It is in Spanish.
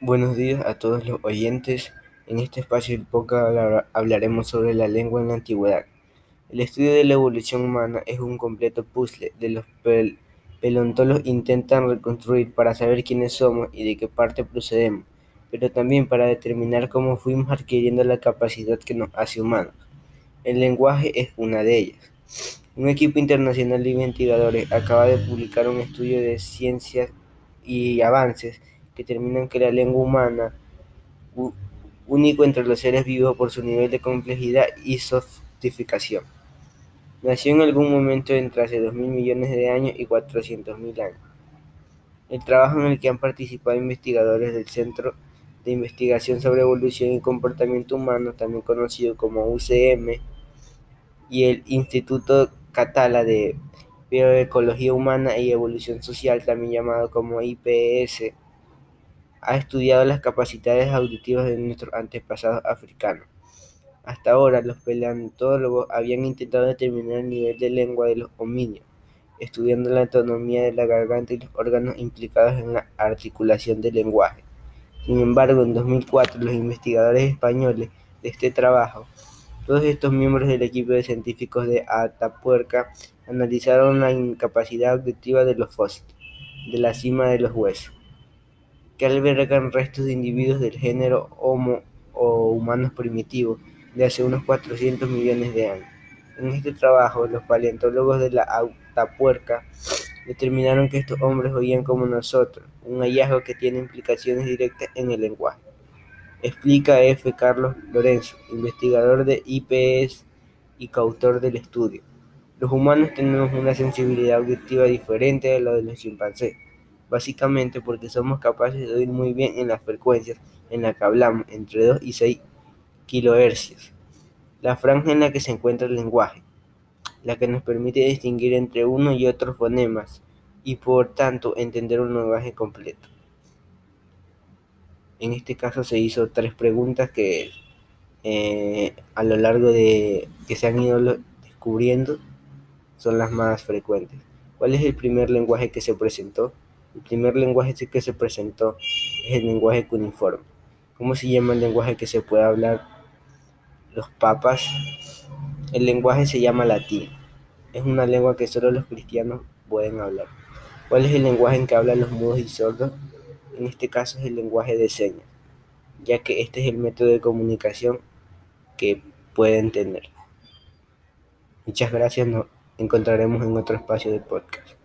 Buenos días a todos los oyentes. En este espacio del podcast hablaremos sobre la lengua en la antigüedad. El estudio de la evolución humana es un completo puzzle de los paleontólogos intentan reconstruir para saber quiénes somos y de qué parte procedemos, pero también para determinar cómo fuimos adquiriendo la capacidad que nos hace humanos. El lenguaje es una de ellas. Un equipo internacional de investigadores acaba de publicar un estudio de ciencias y avances que determinan que la lengua humana, único entre los seres vivos por su nivel de complejidad y sofisticación, nació en algún momento entre hace 2.000 millones de años y 400.000 años. El trabajo en el que han participado investigadores del Centro de Investigación sobre Evolución y Comportamiento Humano, también conocido como UCM, y el Instituto Catala de Bioecología Humana y Evolución Social, también llamado como IPS, ha estudiado las capacidades auditivas de nuestros antepasados africanos. Hasta ahora, los paleontólogos habían intentado determinar el nivel de lengua de los homínidos, estudiando la autonomía de la garganta y los órganos implicados en la articulación del lenguaje. Sin embargo, en 2004, los investigadores españoles de este trabajo todos estos miembros del equipo de científicos de Atapuerca analizaron la incapacidad auditiva de los fósiles de la cima de los huesos, que albergan restos de individuos del género Homo o humanos primitivos de hace unos 400 millones de años. En este trabajo, los paleontólogos de la Atapuerca determinaron que estos hombres oían como nosotros, un hallazgo que tiene implicaciones directas en el lenguaje explica F. Carlos Lorenzo, investigador de IPS y coautor del estudio. Los humanos tenemos una sensibilidad auditiva diferente a la de los chimpancés, básicamente porque somos capaces de oír muy bien en las frecuencias en las que hablamos, entre 2 y 6 kHz, la franja en la que se encuentra el lenguaje, la que nos permite distinguir entre uno y otros fonemas y por tanto entender un lenguaje completo. En este caso se hizo tres preguntas que eh, a lo largo de que se han ido descubriendo son las más frecuentes. ¿Cuál es el primer lenguaje que se presentó? El primer lenguaje que se presentó es el lenguaje cuneiforme. ¿Cómo se llama el lenguaje que se puede hablar los papas? El lenguaje se llama latín. Es una lengua que solo los cristianos pueden hablar. ¿Cuál es el lenguaje en que hablan los mudos y sordos? En este caso es el lenguaje de señas, ya que este es el método de comunicación que pueden tener. Muchas gracias, nos encontraremos en otro espacio de podcast.